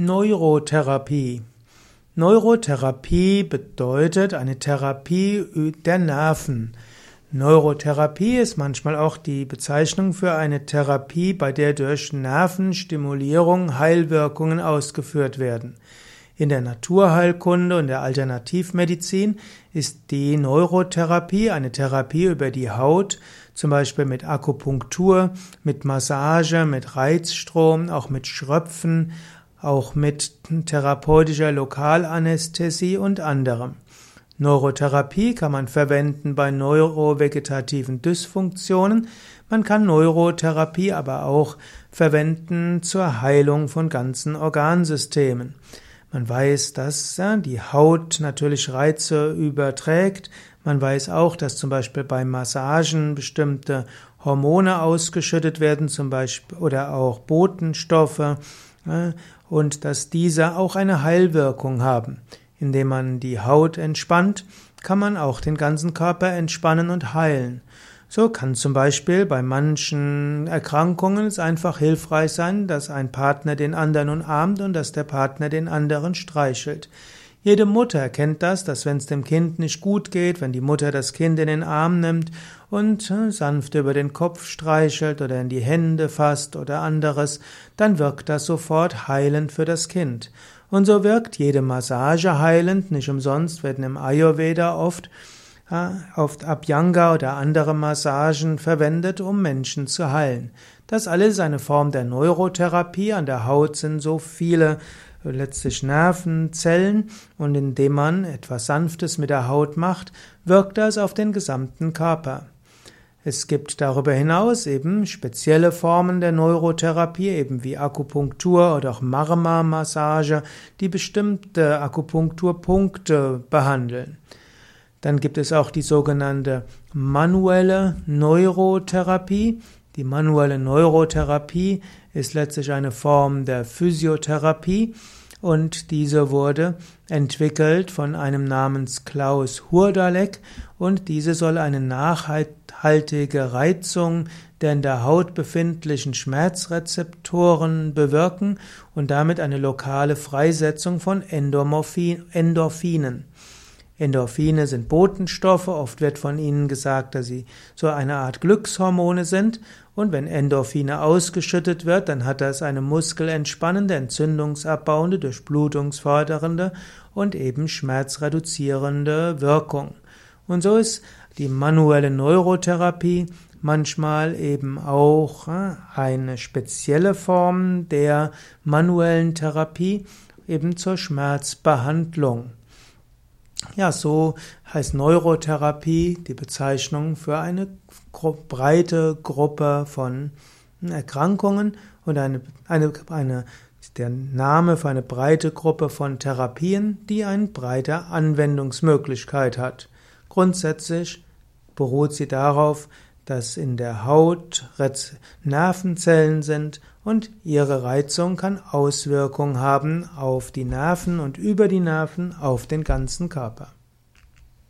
Neurotherapie. Neurotherapie bedeutet eine Therapie der Nerven. Neurotherapie ist manchmal auch die Bezeichnung für eine Therapie, bei der durch Nervenstimulierung Heilwirkungen ausgeführt werden. In der Naturheilkunde und der Alternativmedizin ist die Neurotherapie eine Therapie über die Haut, zum Beispiel mit Akupunktur, mit Massage, mit Reizstrom, auch mit Schröpfen, auch mit therapeutischer Lokalanästhesie und anderem. Neurotherapie kann man verwenden bei neurovegetativen Dysfunktionen. Man kann Neurotherapie aber auch verwenden zur Heilung von ganzen Organsystemen. Man weiß, dass die Haut natürlich Reize überträgt. Man weiß auch, dass zum Beispiel bei Massagen bestimmte Hormone ausgeschüttet werden, zum Beispiel oder auch Botenstoffe und dass diese auch eine Heilwirkung haben. Indem man die Haut entspannt, kann man auch den ganzen Körper entspannen und heilen. So kann zum Beispiel bei manchen Erkrankungen es einfach hilfreich sein, dass ein Partner den anderen umarmt und dass der Partner den anderen streichelt. Jede Mutter kennt das, dass wenn es dem Kind nicht gut geht, wenn die Mutter das Kind in den Arm nimmt und äh, sanft über den Kopf streichelt oder in die Hände fasst oder anderes, dann wirkt das sofort heilend für das Kind. Und so wirkt jede Massage heilend, nicht umsonst werden im Ayurveda oft äh, oft Abhyanga oder andere Massagen verwendet, um Menschen zu heilen. Das alles ist eine Form der Neurotherapie. An der Haut sind so viele letztlich Nervenzellen und indem man etwas Sanftes mit der Haut macht, wirkt das auf den gesamten Körper. Es gibt darüber hinaus eben spezielle Formen der Neurotherapie, eben wie Akupunktur oder auch Marma-Massage, die bestimmte Akupunkturpunkte behandeln. Dann gibt es auch die sogenannte manuelle Neurotherapie. Die manuelle Neurotherapie ist letztlich eine Form der Physiotherapie und diese wurde entwickelt von einem namens Klaus Hurdalek und diese soll eine nachhaltige Reizung der in der Haut befindlichen Schmerzrezeptoren bewirken und damit eine lokale Freisetzung von Endorphinen. Endorphine sind Botenstoffe, oft wird von ihnen gesagt, dass sie so eine Art Glückshormone sind und wenn Endorphine ausgeschüttet wird, dann hat das eine muskelentspannende, entzündungsabbauende, durchblutungsfördernde und eben schmerzreduzierende Wirkung. Und so ist die manuelle Neurotherapie manchmal eben auch äh, eine spezielle Form der manuellen Therapie eben zur Schmerzbehandlung. Ja, so heißt Neurotherapie die Bezeichnung für eine breite Gruppe von Erkrankungen und eine, eine, eine, der Name für eine breite Gruppe von Therapien, die eine breite Anwendungsmöglichkeit hat. Grundsätzlich beruht sie darauf, dass in der Haut Nervenzellen sind und ihre Reizung kann Auswirkungen haben auf die Nerven und über die Nerven auf den ganzen Körper.